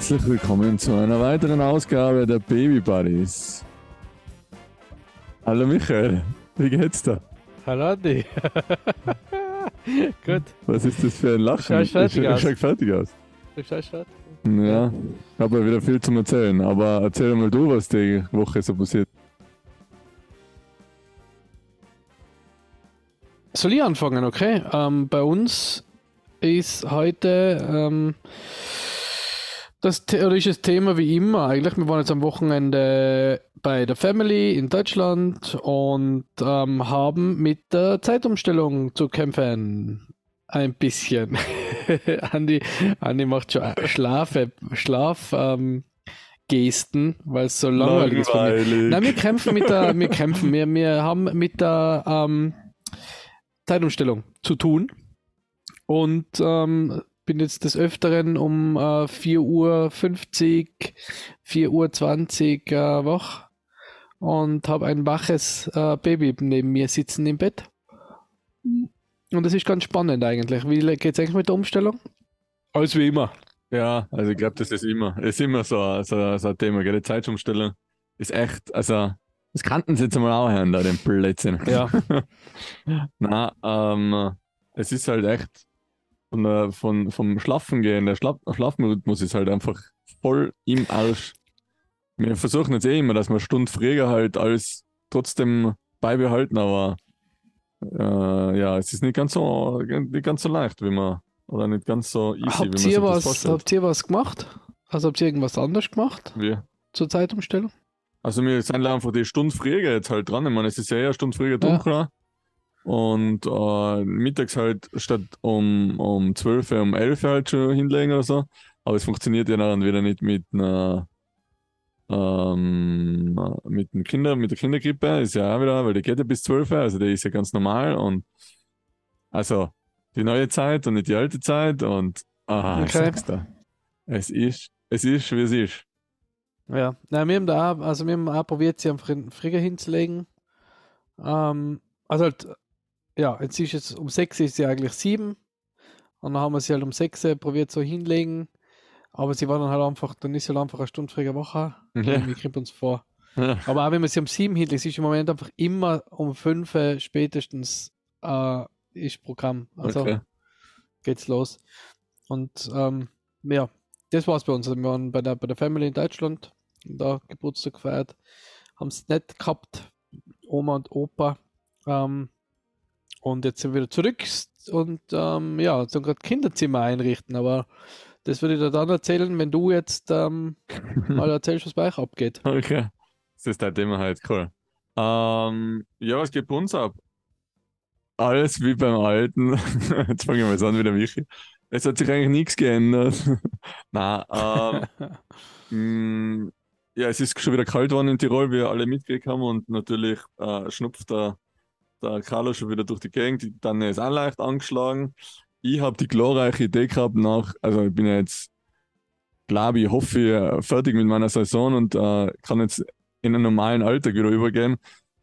Herzlich willkommen zu einer weiteren Ausgabe der Baby Buddies. Hallo Michael, wie geht's dir? Hallo Andi. Gut. Was ist das für ein Lachen? Du schaust fertig ich, aus. ich fertig aus. Du schaust fertig. Ja, ich habe ja wieder viel zum Erzählen, aber erzähl mal du, was die Woche so passiert. Soll ich anfangen, okay? Ähm, bei uns ist heute ähm, das theoretische Thema wie immer eigentlich. Wir waren jetzt am Wochenende bei der Family in Deutschland und ähm, haben mit der Zeitumstellung zu kämpfen. Ein bisschen. Andi, Andi macht schon Schlafe, Schlaf, ähm, Gesten, weil es so langweilig ist. bei mir. Nein, wir kämpfen mit der, wir kämpfen, wir, wir haben mit der ähm, Zeitumstellung zu tun und ähm, bin jetzt des Öfteren um äh, 4.50 Uhr, 4.20 Uhr äh, wach und habe ein waches äh, Baby neben mir sitzen im Bett. Und das ist ganz spannend eigentlich. Wie geht es eigentlich mit der Umstellung? Alles wie immer. Ja, also ich glaube, das ist immer, ist immer so, so, so ein Thema, gell? Die Zeitumstellung ist echt, also das kannten sie jetzt mal auch hören, da den Blödsinn. Ja. Na, ähm, es ist halt echt von der, von, vom Schlafen gehen, der Schlaf, Schlafrhythmus ist halt einfach voll im Arsch. Wir versuchen jetzt eh immer, dass wir eine Stunde früher halt alles trotzdem beibehalten, aber äh, ja, es ist nicht ganz so, nicht ganz so leicht, wie man, oder nicht ganz so easy, wie man habt, sich ihr das was, vorstellt. habt ihr was gemacht? Also habt ihr irgendwas anders gemacht Wir. zur Zeitumstellung? Also wir sind einfach die Stunde früher jetzt halt dran. Ich meine, es ist ja eher eine Stunde früher dunkler. Und äh, mittags halt statt um, um 12 Uhr, um 11 Uhr halt schon hinlegen oder so. Aber es funktioniert ja dann wieder nicht mit einer ähm, mit, dem Kinder, mit der Kindergrippe. Ist ja auch wieder, weil die geht ja bis 12 Uhr, also die ist ja ganz normal. Und also die neue Zeit und nicht die alte Zeit. Und ah, Okay. da. Es ist, es ist, wie es ist. Ja, Nein, wir haben da auch, also wir haben auch probiert, sie am Fri- Frigger hinzulegen. Ähm, also halt, ja, jetzt ist es um 6 ist sie eigentlich 7. Und dann haben wir sie halt um 6 probiert so hinlegen. Aber sie war dann halt einfach, dann ist sie halt einfach eine Stunde früher wach. Ja. Irgendwie kommt uns vor. Ja. Aber auch wenn man sie um 7 hinlegt, ist im Moment einfach immer um 5 Uhr spätestens äh, ist Programm. Also Okay. geht's los. Und ähm, ja, das war's bei uns. Also wir waren bei der, bei der Family in Deutschland, da Geburtstag gefeiert, haben es nett gehabt, Oma und Opa. Ähm, und jetzt sind wir wieder zurück und ähm, ja, so gerade Kinderzimmer einrichten, aber das würde ich dir dann erzählen, wenn du jetzt ähm, mal erzählst, was bei euch abgeht. Okay. Das ist dein Thema halt, cool. Ähm, ja, was geht bei uns ab? Alles wie beim Alten. Jetzt fangen wir mal an wie der Michi. Es hat sich eigentlich nichts geändert. Nein, ähm, mh, ja, es ist schon wieder kalt worden in Tirol, wie wir alle mitgekriegt haben und natürlich äh, schnupft der, der Carlo schon wieder durch die Gegend. Die Tanne ist auch leicht angeschlagen. Ich habe die glorreiche Idee gehabt nach, also ich bin ja jetzt, glaube ich, hoffe ich, äh, fertig mit meiner Saison und äh, kann jetzt in einen normalen Alltag wieder übergehen.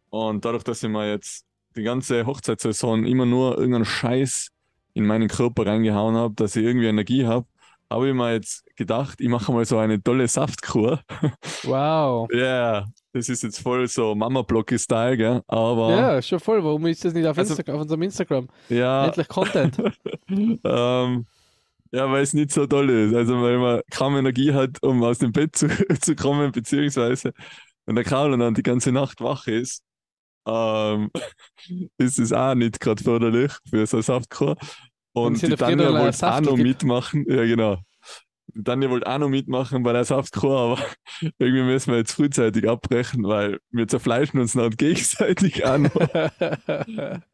Und dadurch, dass ich mir jetzt die ganze Hochzeitssaison immer nur irgendeinen Scheiß in meinen Körper reingehauen habe, dass ich irgendwie Energie habe, habe ich mir jetzt gedacht, ich mache mal so eine tolle Saftkur. Wow. Ja, das ist jetzt voll so Mama-Blocki-Style, gell? Aber Ja, schon voll. Warum ist das nicht auf, Also- Insta auf unserem Instagram? ja, Endlich Content. ähm, ja, weil es nicht so toll ist. Also, weil man kaum Energie hat, um aus dem Bett zu, zu kommen, beziehungsweise wenn der Karl dann die ganze Nacht wach ist, ähm, ist es auch nicht gerade förderlich für so eine Saftkur. Und die Tanja ein wollte auch noch mitmachen. Ja, genau. Die Tanja wollte auch noch mitmachen bei der Saftkur, aber irgendwie müssen wir jetzt frühzeitig abbrechen, weil wir zerfleischen uns dann gegenseitig noch.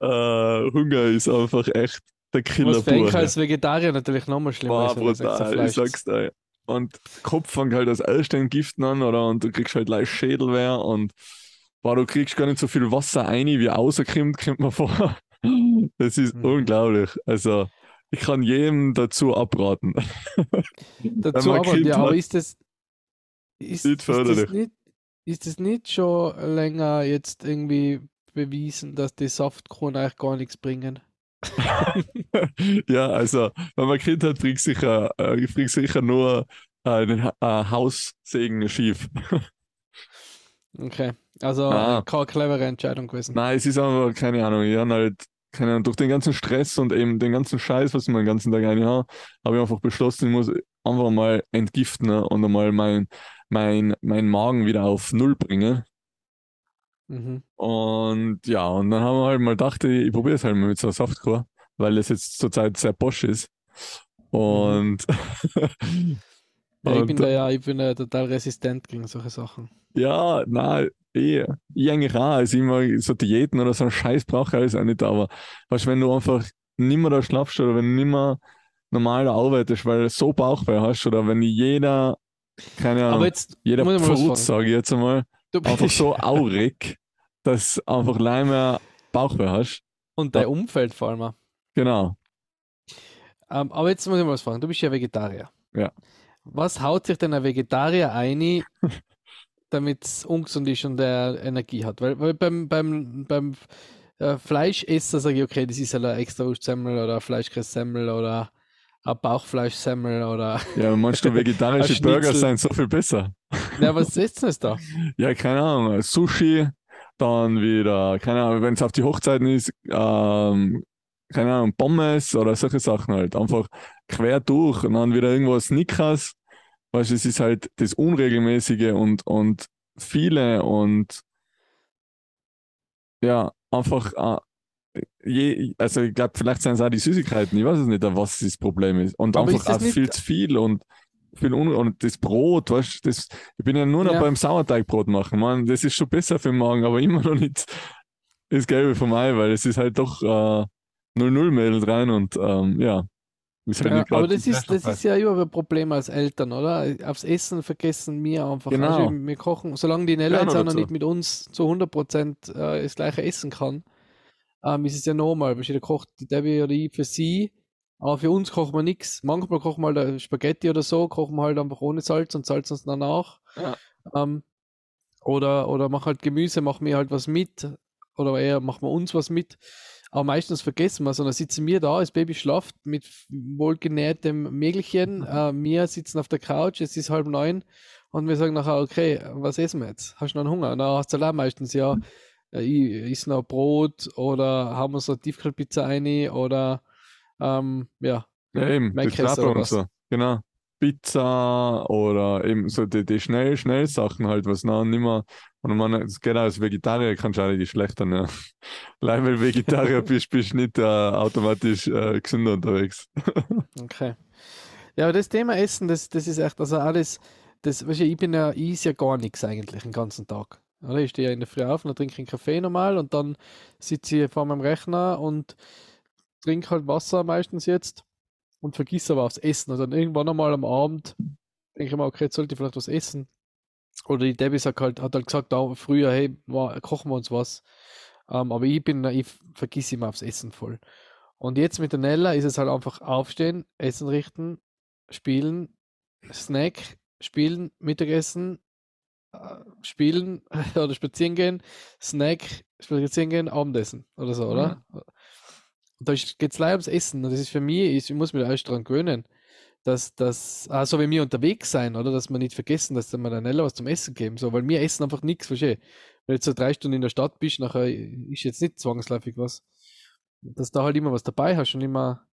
äh, Hunger ist einfach echt der Killer Was für als Vegetarier natürlich nochmal schlimmer Boah, ist, man brutal, ich sag's dir. Und Kopf fängt halt aus ersten Giften an, oder? Und du kriegst halt leicht Schädelwehr und boah, du kriegst gar nicht so viel Wasser ein, wie rauskommt, kommt mir vor. Das ist Mhm. unglaublich. Also, ich kann jedem dazu abraten. Dazu Kind ja, aber ist das, ist, nicht ist, das förderlich. nicht, ist das nicht schon länger jetzt irgendwie bewiesen, dass die Saftkorn eigentlich gar nichts bringen? ja, also, wenn man ein Kind hat, bringt sicher, äh, bringt sicher nur äh, ein äh, Haussegen schief. Okay. Also Ah. keine clevere Entscheidung gewesen. Nein, es ist aber, keine Ahnung, ich hab halt, keine Ahnung, durch den ganzen Stress und eben den ganzen Scheiß, was ich den ganzen Tag eigentlich habe, habe ich einfach beschlossen, ich muss einfach mal entgiften ne, und einmal mein, mein, mein Magen wieder auf Null bringen. Mhm. Und ja, und dann haben wir halt mal gedacht, ich, ich probiere es halt mal mit so einem Softcore, weil es jetzt zurzeit sehr posch ist. Und, Ja, ich bin da ja, ich bin ja total resistent gegen solche Sachen. ja, nein, eh, ich eigentlich auch. Also mag so Diäten oder so einen Scheiß brauche ich alles auch nicht, aber weißt, wenn du einfach nimmer da schlafst oder wenn du nimmer normal arbeitest, weil du so Bauchweh hast oder wenn jeder, keine Ahnung, jeder fragen. sage ich jetzt einmal, Du einfach so aurig, dass du einfach leider mehr Bauchweh hast. und dein Umfeld vor allem. Genau. Ähm, aber jetzt muss ich mal was fragen. Du bist ja Vegetarier. Ja. Was haut sich denn ein Vegetarier ein, damit es ungesund ist und er Energie hat? Weil, weil beim, beim, beim äh, Fleischesser sage ich, okay, das ist halt ein extra Wurstsemmel oder ein Fleischkässemmel oder ein Bauchfleischsemmel oder. Ja, meinst du, vegetarische Burger sind so viel besser? Ja, was ist denn das da? Ja, keine Ahnung, Sushi, dann wieder, keine Ahnung, wenn es auf die Hochzeiten ist, ähm, keine Ahnung, Pommes oder solche Sachen halt. Einfach quer durch und dann wieder irgendwo Snickers. Weißt du, es ist halt das Unregelmäßige und, und viele und ja, einfach, äh, je, also ich glaube, vielleicht sind es auch die Süßigkeiten, ich weiß es nicht, was das Problem ist. Und Aber einfach ist auch viel zu viel und viel un und das Brot, weißt du, das, ich bin ja nur noch Ja. beim Sauerteigbrot machen, man, das ist schon besser für den Magen, aber immer noch nicht das Gelbe vom Ei, weil es ist halt doch äh, 0-0 Mehl rein und ähm, ja. Ja, aber das ist, das ist ja immer ein Problem als Eltern, oder? Aufs Essen vergessen wir einfach. Genau. Also wir kochen, solange die Nella Ja, jetzt noch auch noch nicht mit uns zu 100% äh, das gleiche essen kann, ähm, ist es ja normal. Weil jeder kocht die Debbie oder ich für sie, aber für uns kochen wir nichts. Manchmal kochen wir halt Spaghetti oder so, kochen wir halt einfach ohne Salz und salzen uns danach. Ja. Ähm, oder, oder mach halt Gemüse, machen wir halt was mit. Oder eher machen wir uns was mit. Aber meistens vergessen wir dann sitzen wir da, das Baby schlaft mit wohlgenährtem Mägelchen. Äh, wir sitzen auf der Couch, es ist halb neun. Und wir sagen nachher, okay, was essen wir jetzt? Hast du noch einen Hunger? Dann hast du allein meistens, ja, äh, ich iss noch Brot oder haben wir so eine Tiefkühlpizza rein oder ähm, ja, Ja, eben, auch bei oder was? so. Genau. Pizza oder eben so die, die schnell, schnell Sachen halt, was noch nicht mehr. Und man, auch als Vegetarier, kannst du auch nicht schlechter, ne? Leider, weil Vegetarier bist, bist du nicht äh, automatisch äh, gesünder unterwegs. Okay. Ja, aber das Thema Essen, das, das ist echt, also alles, das, weißt du, ich bin ja, ich is ja gar nichts eigentlich den ganzen Tag. Oder? Ich stehe ja in der Früh auf und dann trinke ich einen Kaffee normal und dann sitze ich vor meinem Rechner und trinke halt Wasser meistens jetzt und vergiss aber aufs Essen. Und dann irgendwann einmal am Abend denke ich mir, okay, jetzt sollte ich vielleicht was essen. Oder die Debbie sagt halt, hat halt gesagt, da früher, hey, kochen wir uns was. Ähm, aber ich bin, ich vergiss immer aufs Essen voll. Und jetzt mit der Nella ist es halt einfach aufstehen, Essen richten, spielen, Snack, spielen, Mittagessen, äh, spielen oder spazieren gehen, Snack, spazieren gehen, Abendessen oder so, oder? Und da geht es leider ums Essen. Und das ist für mich, ich, ich muss mich da erst dran gewöhnen, dass das, ah, so wie wir unterwegs sein, oder? Dass wir nicht vergessen, dass wir der Nella was zum Essen geben, so, weil wir essen einfach nichts, verstehe. Wenn du jetzt so drei Stunden in der Stadt bist, nachher ist jetzt nicht zwangsläufig was dass da halt immer was dabei hast und immer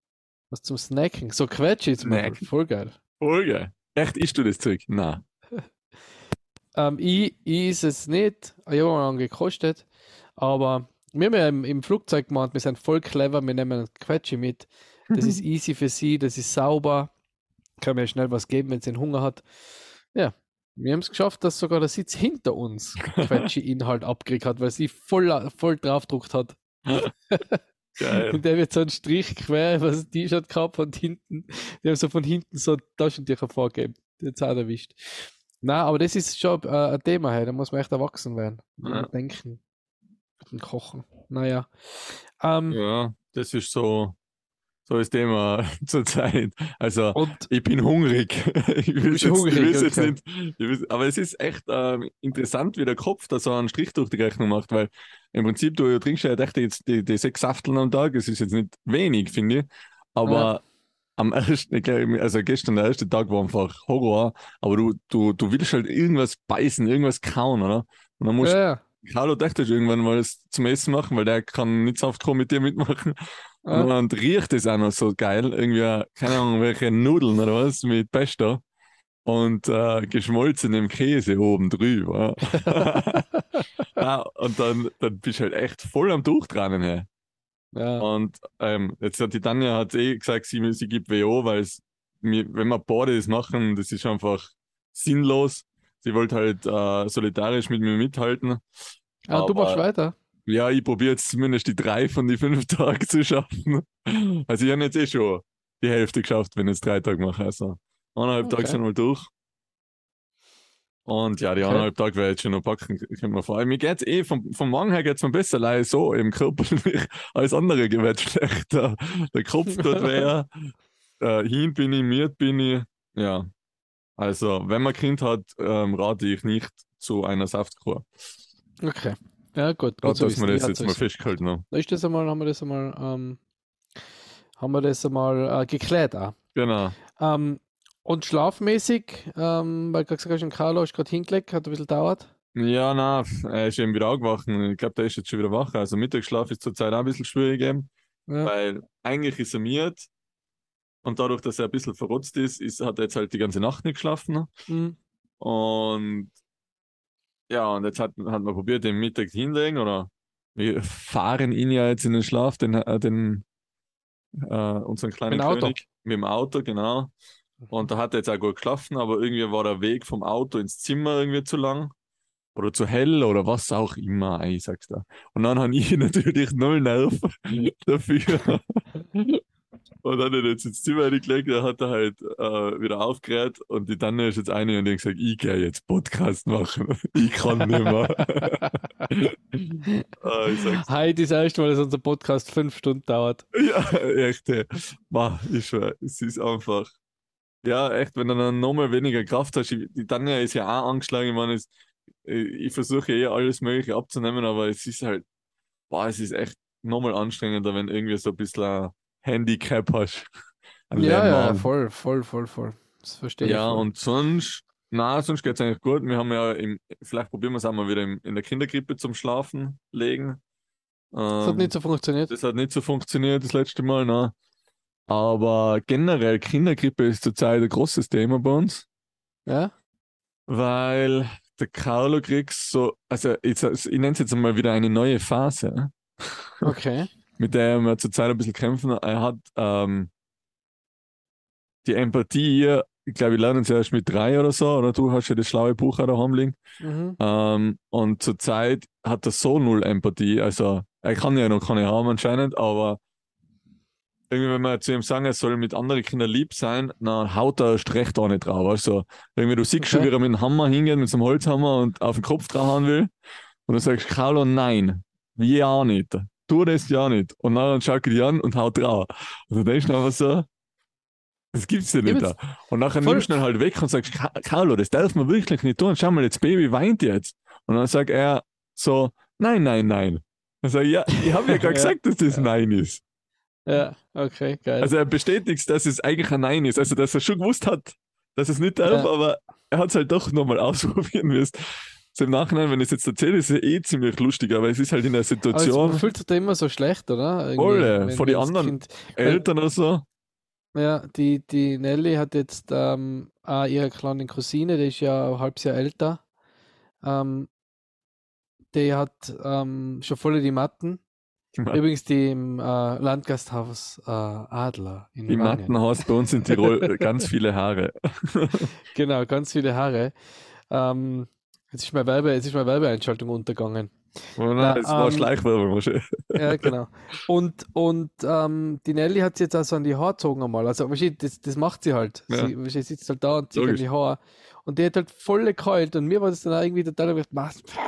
was zum Snacken. So zum Beispiel, Snacken. voll geil. Voll geil. Echt, isst du das Zeug? Nein. Ähm, ich, ich ist es nicht, ich habe mal gekostet, aber wir haben ja im, im Flugzeug gemacht, wir sind voll clever, wir nehmen Quetschi mit. Das ist easy für sie, das ist sauber, kann mir schnell was geben, wenn sie einen Hunger hat. Ja, wir haben es geschafft, dass sogar der Sitz hinter uns Quetschi-Inhalt abgekriegt hat, weil sie voll, voll draufgedruckt hat. Geil. Und der wird so einen Strich quer über das T-Shirt gehabt und hinten, die haben so von hinten so Taschentücher vorgegeben. Hat's auch erwischt. Na, aber das ist schon äh, ein Thema, hey. da muss man echt erwachsen werden. Ja. Und denken. Dem Kochen. Naja. Ähm, Ja, das ist so, so ist Thema zurzeit. Also, Und ich bin hungrig. ich will jetzt, hungrig, ich jetzt okay. nicht. Ich will's, aber es ist echt ähm, interessant, wie der Kopf da so einen Strich durch die Rechnung macht, weil im Prinzip, du trinkst ja echt jetzt die, die sechs Safteln am Tag. Es ist jetzt nicht wenig, finde ich. Aber Ja. am ersten, also gestern der erste Tag war einfach Horror, aber du, du, du willst halt irgendwas beißen, irgendwas kauen, oder? Und dann musst ja, ja. Carlo dachte ich irgendwann mal das zum Essen machen, weil der kann nicht Saftkorn mit dir mitmachen. Ja. Und riecht es auch noch so geil. Irgendwie, keine Ahnung, welche Nudeln oder was mit Pesto und äh, geschmolzenem Käse oben drüber. ja, und dann, dann bist du halt echt voll am Durchtranen. Hey. ja. Und ähm, jetzt hat die Tanja hat eh gesagt, sie, sie gibt WO, weil wenn wir beide das machen, das ist einfach sinnlos. Sie wollte halt äh, solidarisch mit mir mithalten. Ah, du machst aber- weiter. Ja, ich probiere jetzt zumindest die drei von die fünf Tagen zu schaffen. Also ich habe jetzt eh schon die Hälfte geschafft, wenn ich jetzt drei Tage mache. Also eineinhalb Okay. Tage sind wir durch. Und ja, die Okay. eineinhalb Tage ich jetzt schon noch packen, können wir vor. Mir geht's eh, vom, vom Morgen her geht's mir besser, leider so im Körper als andere geht schlechter. Der Kopf tut weh, äh, hin bin ich, miert bin ich. Ja, also wenn man Kind hat, ähm, rate ich nicht zu einer Saftkur. Okay. Ja, gut. gut Gerade, zu dass wir das jetzt mal festgehalten haben. Da ist das einmal, haben wir das einmal, ähm, haben wir das einmal äh, geklärt auch. Genau. Ähm, und schlafmäßig, ähm, weil du gesagt hast, Carlo ist gerade hingelegt, hat ein bisschen gedauert. Ja, na, er ist eben wieder aufgewacht. und Ich glaube, der ist jetzt schon wieder wach. Also Mittagsschlaf ist zurzeit auch ein bisschen schwierig eben, Ja. weil eigentlich ist er miert und dadurch, dass er ein bisschen verrotzt ist, ist hat er jetzt halt die ganze Nacht nicht geschlafen. Mhm. Und ja, und jetzt hat, hat man probiert, den Mittag hinlegen oder wir fahren ihn ja jetzt in den Schlaf, den, äh, den äh, unseren kleinen Mit dem Auto. König. Mit dem Auto, genau. Und da hat er jetzt auch gut geschlafen, aber irgendwie war der Weg vom Auto ins Zimmer irgendwie zu lang. Oder zu hell oder was auch immer, ich sag's da. Und dann habe ich natürlich null Nerv dafür. Und dann hat er jetzt ins Zimmer reingelegt, da hat er halt äh, wieder aufgerät und die Tanne ist jetzt eine und die hat gesagt, ich gehe jetzt Podcast machen. Ich kann nicht mehr. äh, Heute ist das erste Mal, dass unser Podcast fünf Stunden dauert. ja, echt. ey. Ma, ich schwör, es ist einfach. Ja, echt, wenn du dann nochmal weniger Kraft hast. Die Tanja ist ja auch angeschlagen. Ich meine, es, ich versuche eh alles Mögliche abzunehmen, aber es ist halt, boah, es ist echt nochmal anstrengender, wenn irgendwie so ein bisschen Handicap hast. Ja, ja, voll, voll, voll, voll. Das verstehe ich. Ja, und sonst, na, sonst geht's eigentlich gut. Wir haben ja, im, vielleicht probieren wir es auch mal wieder im, in der Kinderkrippe zum Schlafen legen. das hat Ähm, nicht so funktioniert. das hat nicht so funktioniert das letzte Mal, ne? Aber generell, Kindergrippe ist zurzeit ein großes Thema bei uns, Ja? weil der Carlo kriegt so, also ich, ich nenne es jetzt mal wieder eine neue Phase, Okay. mit der wir zurzeit ein bisschen kämpfen. Er hat ähm, die Empathie, ich glaube, wir lernen sie erst mit drei oder so, oder du hast ja das schlaue Buch auch daheim liegen. Mhm. Ähm, und zurzeit hat er so null Empathie. Also, er kann ja noch keine haben anscheinend, aber irgendwie, wenn wir zu ihm sagen, er soll mit anderen Kindern lieb sein, dann haut er erst recht auch nicht drauf. Also, irgendwie, du siehst schon, Okay. wie er mit dem Hammer hingeht, mit so einem Holzhammer und auf den Kopf draufhauen will. Und du sagst, Carlo, nein, wir auch nicht. Tu das ja nicht. Und dann schaut er dich an und haut drauf. Und du denkst einfach so, das gibt's ja nicht. Ja, da. Und nachher voll- nimmst du ihn halt weg und sagst, "Ka- Carlo, das darf man wirklich nicht tun. Schau mal, das Baby weint jetzt. Und dann sagt er so, nein, nein, nein. Dann sag ich, ja, ich habe ja gerade Ja. gesagt, dass das Nein ist. Ja, okay, geil. Also er bestätigt, dass es eigentlich ein Nein ist. Also dass er schon gewusst hat, dass es nicht darf, Ja. aber er hat es halt doch nochmal ausprobieren müssen. So im Nachhinein, wenn ich es jetzt erzähle, ist es eh ziemlich lustig, aber es ist halt in der Aber Situation, man fühlt sich da immer so schlecht, oder? Voll, vor die anderen. Kind- Eltern oder so. Ja, die, die Nelly hat jetzt ähm, auch ihre kleine Cousine, die ist ja ein halbes Jahr älter. Ähm, die hat ähm, schon voll die Matten. Übrigens die im äh, Landgasthaus äh, Adler in Die Wangen. Matten hast bei uns in Tirol ganz viele Haare. Genau, ganz viele Haare. Ähm, jetzt ist meine Werbe, jetzt ist meine Werbeeinschaltung untergegangen. Oder? Na, es war ähm, Schleichwerbung wahrscheinlich. Ja, genau. Und, und ähm, die Nelly hat sie jetzt also an die Haare gezogen einmal. Also, das, das macht sie halt. Ja. Sie, wahrscheinlich sitzt halt da und zieht an Logisch. die Haare. Und die hat halt voll geheult. Und mir war das dann auch irgendwie total was, pff,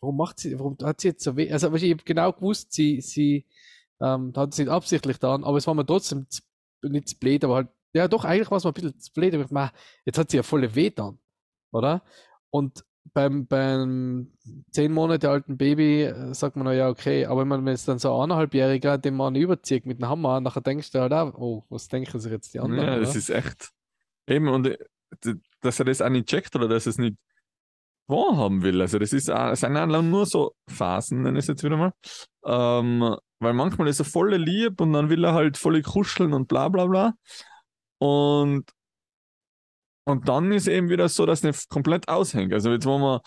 warum macht sie, warum hat sie jetzt so weh? Also, ich habe genau gewusst, sie, sie, Ähm, hat es nicht absichtlich getan, aber es war mir trotzdem nicht zu blöd, aber halt, ja doch, eigentlich war es mir ein bisschen zu blöd. Ich dachte, "Ma, Jetzt hat sie ja volle weh dann, oder? Und beim, beim zehn Monate alten Baby äh, sagt man, ja, okay, aber wenn man jetzt dann so ein eineinhalbjähriger den Mann überzieht mit einem Hammer, nachher denkst du halt auch, oh, was denken sich jetzt die anderen? Ja, das oder? ist echt. Eben, und äh, dass er das auch nicht checkt oder dass er es nicht wahrhaben will. Also, das ist auch, sind auch nur so Phasen, nenne ich es jetzt wieder mal. Ähm, weil manchmal ist er voll lieb und dann will er halt voll kuscheln und bla bla bla. Und, und dann ist eben wieder so, dass nicht komplett aushängt. Also, jetzt waren wir,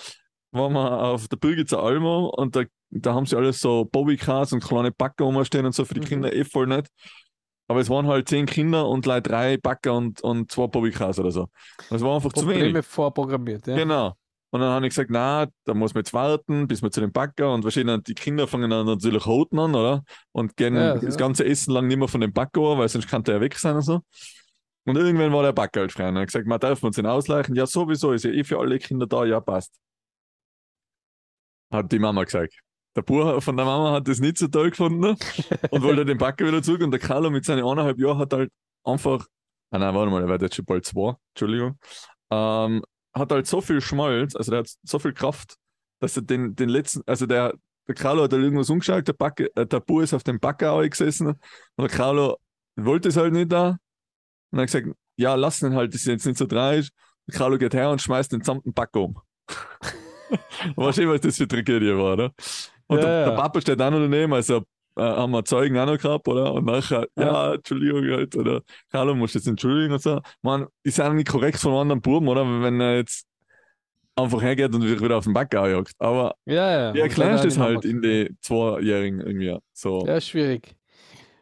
waren wir auf der Birgitzer Almo und da, da haben sie alles so Bobbycars und kleine Backer rumstehen und so für die Mhm. Kinder eh voll nett. Aber es waren halt zehn Kinder und like drei Backer und, und zwei Bobbycars oder so. Das war einfach zu wenig. Probleme vorprogrammiert, ja. Genau. Und dann habe ich gesagt, na, da muss man jetzt warten, bis wir zu dem Bäcker und wahrscheinlich die Kinder fangen dann natürlich roten an, oder? Und gehen Ja, das ja. ganze Essen lang nicht mehr von dem Bäcker an, weil sonst kann der ja weg sein und so. Und irgendwann war der halt frei. Und habe ich gesagt, man darf uns den ausleichen? Ja, sowieso, ist ja eh für alle Kinder da, ja, passt. Hat die Mama gesagt. Der Bub von der Mama hat das nicht so toll gefunden und wollte den Bäcker wieder zurück. Und der Carlo mit seinen eineinhalb Jahren hat halt einfach, ah nein, warte mal, er wird jetzt schon bald zwei, Entschuldigung, ähm, hat halt so viel Schmalz, also der hat so viel Kraft, dass er den, den letzten, also der, der Carlo hat halt irgendwas umgeschaut, der, Backe, äh, der Bub ist auf dem Backer gesessen und der Carlo wollte es halt nicht da. Und hat gesagt, ja, lass ihn halt, das ist jetzt nicht so tragisch. Carlo geht her und schmeißt den gesamten Backer um. Wahrscheinlich, was das für Tragödie war, oder? Und Ja, der, ja. der Papa steht auch noch daneben, also äh, haben wir Zeugen auch noch gehabt, oder? Und nachher, ja, Entschuldigung halt, oder Carlo muss jetzt entschuldigen und so. Man, ist ja nicht korrekt von einem anderen Buben, oder? Wenn er jetzt einfach hergeht und sich wieder auf den Backer jagt. Aber Ja, ja. wie erklärst du das dann halt in die Zweijährigen irgendwie? So. Ja, schwierig.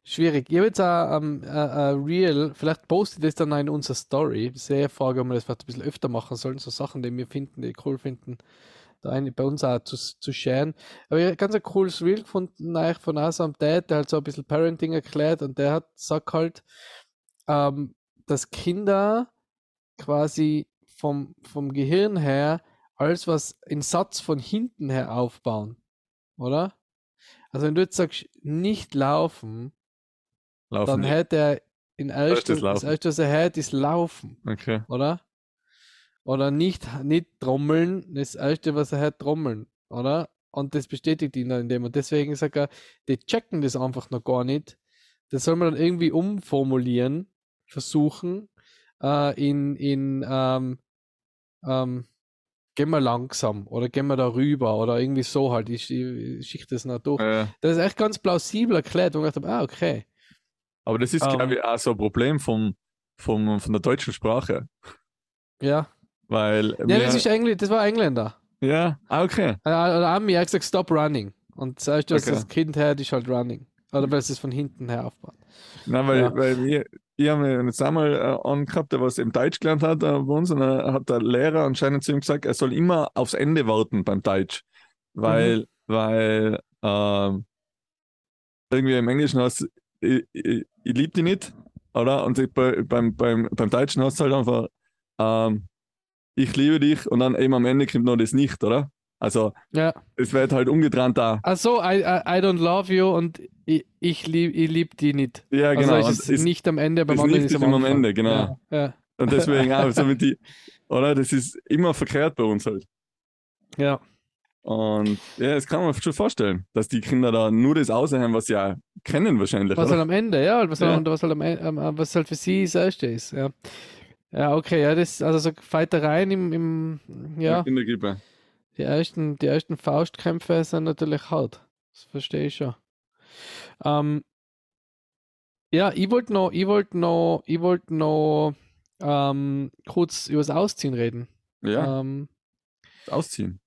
Schwierig. Ich habe jetzt ähm, äh, äh, Real, vielleicht poste ich das dann in unserer Story. Sehr frage, ob wir das vielleicht ein bisschen öfter machen sollen, so Sachen, die wir finden, die cool finden, da eine, bei uns auch zu, zu sharen. Aber ich habe ganz ein cooles Reel gefunden, von so einem Dad, der halt so ein bisschen Parenting erklärt und der hat sagt halt, ähm, dass Kinder quasi vom, vom Gehirn her alles was in Satz von hinten her aufbauen. Oder? Also wenn du jetzt sagst, nicht laufen, Laufen dann hätte er in erster, das Laufen. erste, was er hätte, ist Laufen, Okay. oder? Oder nicht, nicht trommeln, das erste, was er hat, trommeln, oder? Und das bestätigt ihn dann in dem. Und deswegen sagt er, die checken das einfach noch gar nicht. Das soll man dann irgendwie umformulieren, versuchen, äh, in, in ähm, ähm, gehen wir langsam oder gehen wir da rüber oder irgendwie so halt. Ich, ich, ich schicke das noch durch. Äh, Das ist echt ganz plausibel erklärt, wo ich dachte, ah, okay. Aber das ist, Ähm. glaube ich, auch so ein Problem vom, vom, von der deutschen Sprache. Ja. Weil. Ja, das ist Engl das war Engländer. ja, ah, okay. Äh, Oder Ami hat gesagt, stop running. Und was Okay. das Kind hört, ist halt running. Oder weil es es von hinten her aufbaut. Nein, weil, Ja. weil wir, ich habe mir jetzt einmal äh, angehabt, der was eben Deutsch gelernt hat äh, bei uns, und dann hat der Lehrer anscheinend zu ihm gesagt, er soll immer aufs Ende warten beim Deutsch. Weil, weil ähm, irgendwie im Englischen heißt ich, ich, ich liebe dich nicht, oder? Und ich, bei, beim, beim, beim Deutschen heißt es halt einfach, ähm, ich liebe dich, und dann eben am Ende kommt noch das nicht, oder? Also, Ja. es wird halt umgedreht da. Also, I, I, I don't love you und ich, ich liebe ich lieb die nicht. Ja, genau. Also ist es ist- nicht am Ende, beim anderen Nicht ist immer am Anfang. Ende, genau. Ja, ja, Und deswegen auch so mit die, oder? Das ist immer verkehrt bei uns halt. ja. Und ja, das kann man schon vorstellen, dass die Kinder da nur das aussehen, was sie ja kennen wahrscheinlich. Was oder? halt am Ende, ja, was, Ja. Halt, was, halt am, was halt für sie das Erste ist. Ja, ja okay, ja, das, also so Fightereien im, im ja, In der Grippe. die ersten, die ersten Faustkämpfe sind natürlich hart. Das verstehe ich schon. Ähm, ja, ich wollte noch, ich wollte noch, ich wollte noch ähm, kurz über das Ausziehen reden. Ja, Ähm, ausziehen.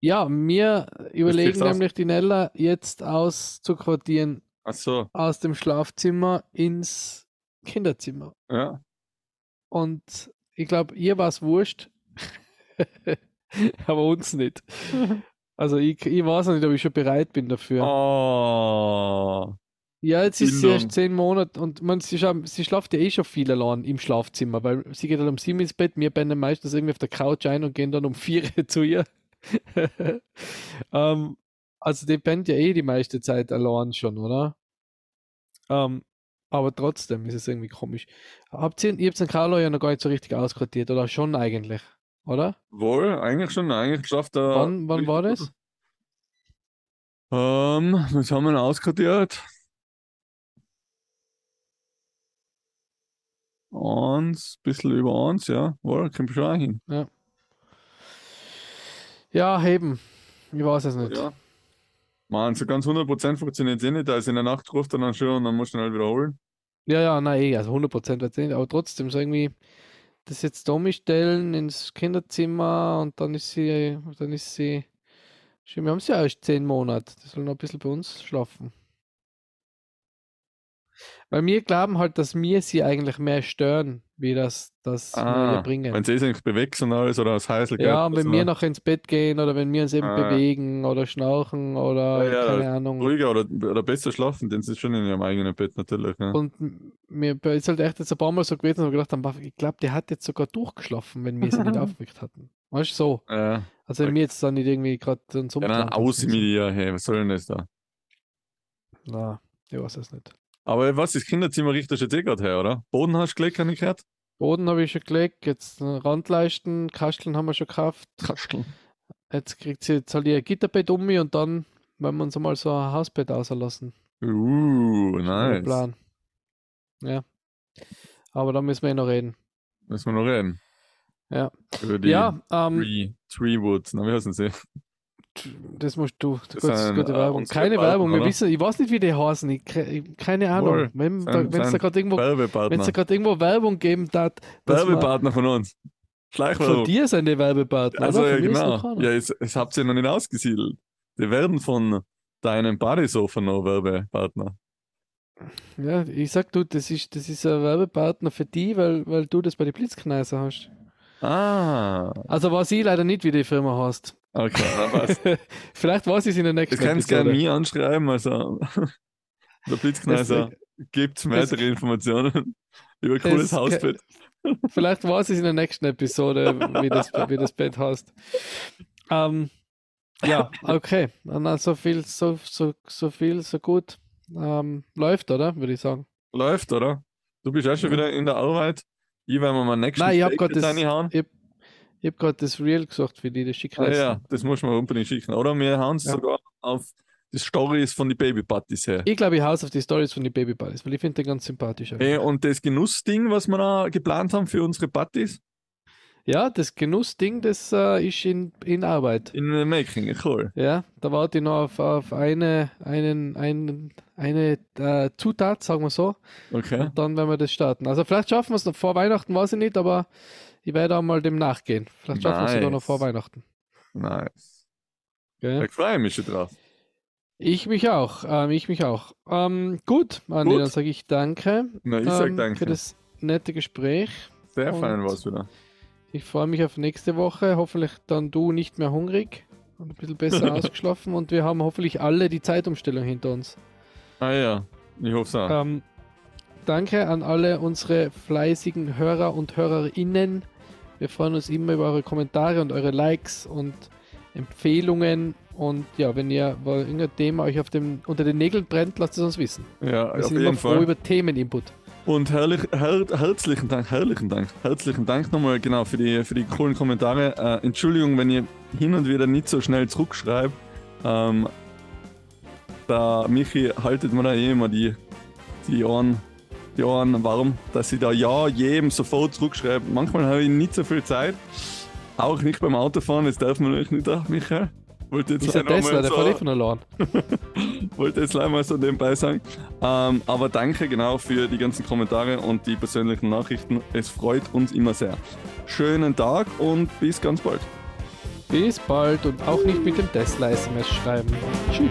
Ja, wir überlegen ziehst aus? nämlich die Nella jetzt auszuquartieren Ach so, aus dem Schlafzimmer ins Kinderzimmer. ja. Und ich glaube, ihr war es wurscht. Aber uns nicht. Also ich, ich weiß noch nicht, ob ich schon bereit bin dafür. Oh. Ja, jetzt ist sie erst zehn Monate und man, sie, sie schlaft ja eh schon viel allein im Schlafzimmer, weil sie geht dann um sieben ins Bett, wir pennen meistens irgendwie auf der Couch ein und gehen dann um vier zu ihr. ähm, also die pennt ja eh die meiste Zeit allein schon, oder? Ähm, aber trotzdem ist es irgendwie komisch. Habt ihr, ihr habt den Carlo ja noch gar nicht so richtig ausquartiert, oder schon eigentlich, oder? Wohl, eigentlich schon, eigentlich schafft er. Wann, wann war das? Ähm, was haben wir denn ausquartiert? Eins, bisschen über eins, ja. Wohl, kommt schon hin. Ja, heben. Ich weiß es nicht. Ja. Man, so ganz 100% funktioniert es eh nicht. Da ist in der Nacht ruft er dann schon und dann muss schnell wiederholen. Ja, ja, nein, eh, also 100% wird nicht, aber trotzdem so irgendwie das jetzt Domi stellen ins Kinderzimmer und dann ist sie, dann ist sie, wir haben sie ja erst zehn Monate, das soll noch ein bisschen bei uns schlafen. Weil wir glauben halt, dass wir sie eigentlich mehr stören, wie das, das wir Ah, ihr bringen. wenn sie sich bewegt und alles oder das Heißel Ja, und wenn wir nachher ins Bett gehen oder wenn wir uns eben Ah. bewegen oder schnauchen oder Ja, ja, keine Ahnung. ruhiger oder, oder besser schlafen, denn sie schon in ihrem eigenen Bett natürlich. Ja. Und mir ist halt echt jetzt ein paar Mal so gewesen, dass wir gedacht haben, "Boah, ich glaube, der hat jetzt sogar durchgeschlafen, wenn wir sie nicht aufgeweckt hatten. Weißt du, so. Ja, Also wenn wir jetzt dann nicht irgendwie gerade einen ja, dann aus mit dir, hey, was soll denn das da? Na, ich weiß es nicht. Aber was, das Kinderzimmer richtest du jetzt eh gerade her, oder? Boden hast du gelegt, habe ich gehört? Boden habe ich schon gelegt, jetzt Randleisten, Kasteln haben wir schon gekauft. Kasteln. Jetzt kriegt sie jetzt halt ihr Gitterbett um mich und dann werden wir uns einmal so ein Hausbett auslassen. Uh, nice. Plan. Ja. Aber da müssen wir eh noch reden. Müssen wir noch reden. Ja. Über die Ja, ähm, Tree, Treewood, na, wie heißen sie? Das musst du. Das sind, gute äh, Werbung. Keine Werbung. Wir wissen, ich weiß nicht, wie die heißen. Ich, ke- ich, keine Ahnung. Wohl. Wenn Sind- da, gerade irgendwo, irgendwo Werbung geben man- Werbepartner von uns. von Schleichwerbung. dir sind die Werbepartner. Also, ja, Von genau. Ja, es, es habt ihr noch nicht ausgesiedelt. Die werden von deinem Bodysofa noch Werbepartner. Ja, ich sag du, das ist, das ist ein Werbepartner für die, weil, weil du das bei den Blitzkneiser hast. Ah, Also weiß ich leider nicht, wie die Firma heißt. Okay, na was. Vielleicht weiß ich es in der Du nächsten kannst gerne Episode. mich anschreiben, also der Blitzkneiser gibt weitere Informationen über cooles es- Hausbett. Vielleicht weiß ich es in der nächsten Episode, wie das, wie das Bett heißt. Ähm, ja, okay. Dann so viel, so, so, so viel, so gut. Ähm, läuft, oder? Würde ich sagen. Läuft, oder? Du bist auch schon wieder in der Arbeit. Ich werde mir meinen nächsten Nein, ich hab Steak grad jetzt das- reinhauen. Ich, ich habe gerade das Reel gesucht für die, das schicke Ah, ja, das muss man unbedingt schicken. Oder wir hauen es Ja. sogar auf die Stories von den Babypartys her. Ich glaube, ich haus auf die Stories von den Baby Buddies, weil ich finde den ganz sympathisch. Ey, und das Genussding, was wir da geplant haben für unsere Partys, Ja, das Genussding, das äh, ist in, in Arbeit. in the making, cool. Ja, da warte ich noch auf, auf eine, einen, einen, eine äh, Zutat, sagen wir so. Okay. Und dann werden wir das starten. Also vielleicht schaffen wir es noch vor Weihnachten, weiß ich nicht, aber ich werde auch mal dem nachgehen. Vielleicht schaffen wir es sogar noch Nice. vor Weihnachten. Nice. Gell? Ich freue mich schon drauf. Ich mich auch. Ähm, ich mich auch. Ähm, gut, Andi, Gut. dann sage ich danke, Na, ich sag ähm, danke. für das nette Gespräch. Sehr fein war es wieder. Ich freue mich auf nächste Woche. Hoffentlich dann du nicht mehr hungrig und ein bisschen besser ausgeschlafen und wir haben hoffentlich alle die Zeitumstellung hinter uns. Ah ja, ich hoffe es auch. Ähm, danke an alle unsere fleißigen Hörer und Hörerinnen. Wir freuen uns immer über eure Kommentare und eure Likes und Empfehlungen. Und ja, wenn ihr irgendein Thema euch auf dem, unter den Nägeln brennt, lasst es uns wissen. ja, Wir sind immer froh Fall. über Themeninput. Und herrlich, her, herzlichen Dank, herrlichen Dank, herzlichen Dank nochmal genau für die, für die coolen Kommentare. Äh, Entschuldigung, wenn ihr hin und wieder nicht so schnell zurückschreibt. Ähm, der Michi haltet mir da eh immer die, die Ohren, die Ohren warm, dass ich da ja jedem sofort zurückschreibe. Manchmal habe ich nicht so viel Zeit. Auch nicht beim Autofahren, das darf man natürlich nicht, auch, Michael. Wollte jetzt Ist der mal Tesla, der so- fährt eh von allein. wollte jetzt gleich mal so nebenbei sagen. Ähm, aber danke genau für die ganzen Kommentare und die persönlichen Nachrichten. Es freut uns immer sehr. Schönen Tag und bis ganz bald. Bis bald und auch nicht mit dem Tesla SMS schreiben. Tschüss.